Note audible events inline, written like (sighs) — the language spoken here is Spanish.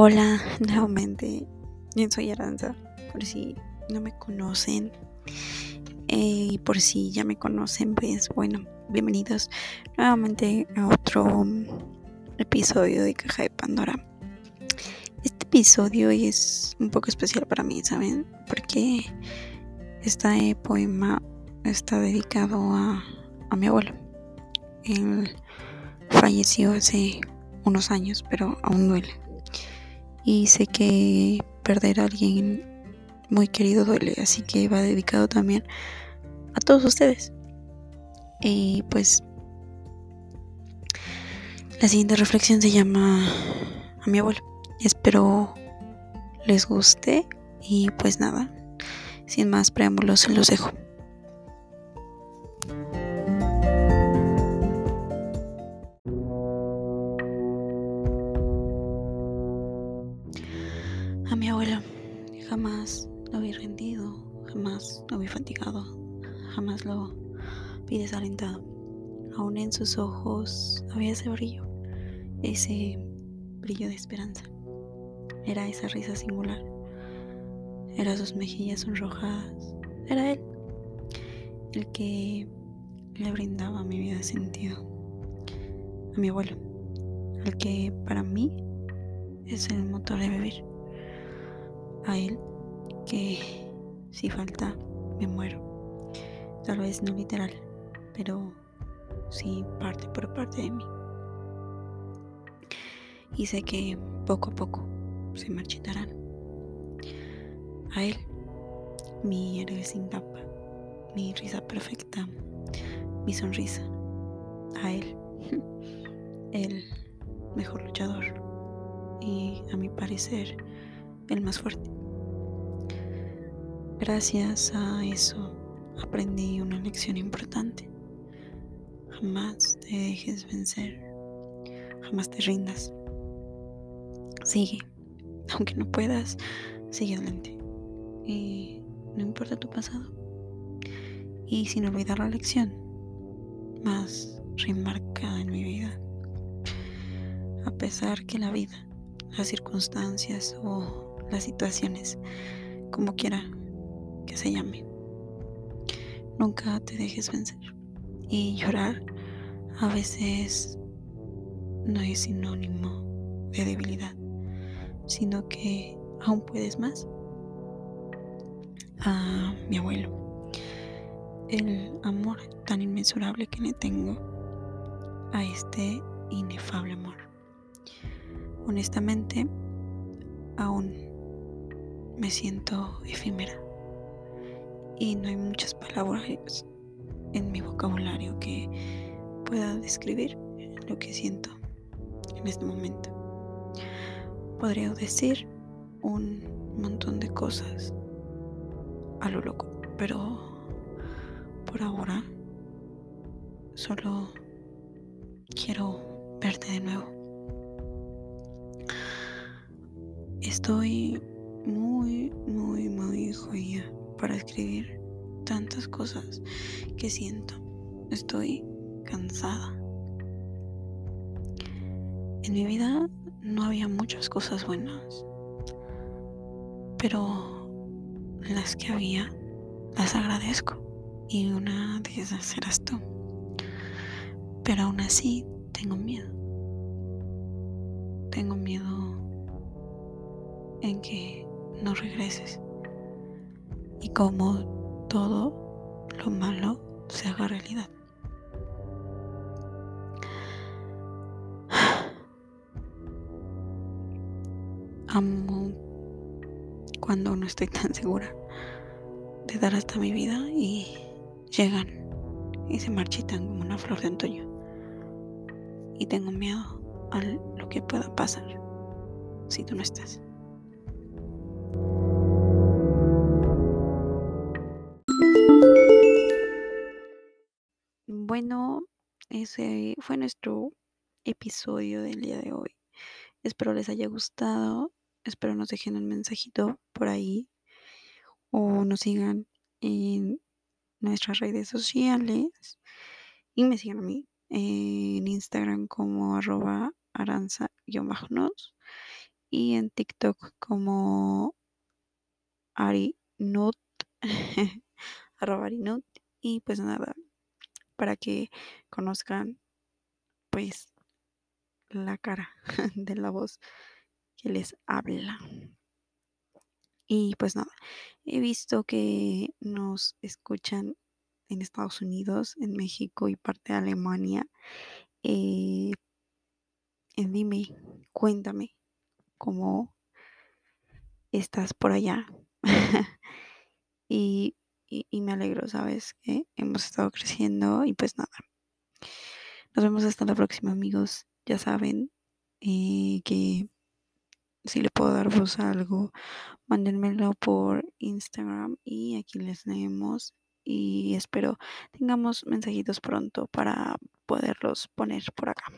Hola, (laughs) nuevamente. Yo soy Aranza, por si no me conocen. Eh, y por si ya me conocen, pues bueno, bienvenidos nuevamente a otro episodio de Caja de Pandora. Este episodio es un poco especial para mí, ¿saben? Porque este poema está dedicado a, a mi abuelo. Él falleció hace unos años, pero aún duele y sé que perder a alguien muy querido duele, así que va dedicado también a todos ustedes. Y pues la siguiente reflexión se llama a mi abuelo. Espero les guste y pues nada, sin más preámbulos se los dejo. Rendido, jamás lo vi fatigado, jamás lo vi desalentado. Aún en sus ojos había ese brillo, ese brillo de esperanza. Era esa risa singular, eran sus mejillas sonrojadas, era él el que le brindaba mi vida sentido. A mi abuelo, el que para mí es el motor de vivir a él que si falta me muero. Tal vez no literal, pero sí parte por parte de mí. Y sé que poco a poco se marchitarán. A él, mi héroe sin tapa, mi risa perfecta, mi sonrisa. A él, (laughs) el mejor luchador y a mi parecer el más fuerte. Gracias a eso aprendí una lección importante. Jamás te dejes vencer, jamás te rindas. Sigue, aunque no puedas, sigue adelante. Y no importa tu pasado. Y sin olvidar la lección más remarcada en mi vida. A pesar que la vida, las circunstancias o las situaciones, como quiera, que se llame. Nunca te dejes vencer. Y llorar a veces no es sinónimo de debilidad, sino que aún puedes más. A mi abuelo, el amor tan inmensurable que le tengo a este inefable amor. Honestamente, aún me siento efímera y no hay muchas palabras en mi vocabulario que pueda describir lo que siento en este momento. Podría decir un montón de cosas a lo loco, pero por ahora solo quiero verte de nuevo. Estoy muy, muy, muy joya para escribir tantas cosas que siento. Estoy cansada. En mi vida no había muchas cosas buenas, pero las que había las agradezco y una de esas eras tú. Pero aún así tengo miedo. Tengo miedo en que no regreses y como todo lo malo se haga realidad. (sighs) Amo cuando no estoy tan segura de dar hasta mi vida y llegan y se marchitan como una flor de otoño. Y tengo miedo a lo que pueda pasar si tú no estás. Bueno, ese fue nuestro episodio del día de hoy. Espero les haya gustado. Espero nos dejen un mensajito por ahí o nos sigan en nuestras redes sociales y me sigan a mí en Instagram como arroba aranza-nos y en TikTok como Arinut, (laughs) arroba Arinut. Y pues nada, para que conozcan pues la cara (laughs) de la voz que les habla. Y pues nada, he visto que nos escuchan en Estados Unidos, en México y parte de Alemania. Eh, dime, cuéntame cómo estás por allá. (laughs) y, me alegro, ¿sabes? Que hemos estado creciendo y pues nada. Nos vemos hasta la próxima, amigos. Ya saben eh, que si le puedo dar voz algo, mándenmelo por Instagram y aquí les leemos y espero tengamos mensajitos pronto para poderlos poner por acá.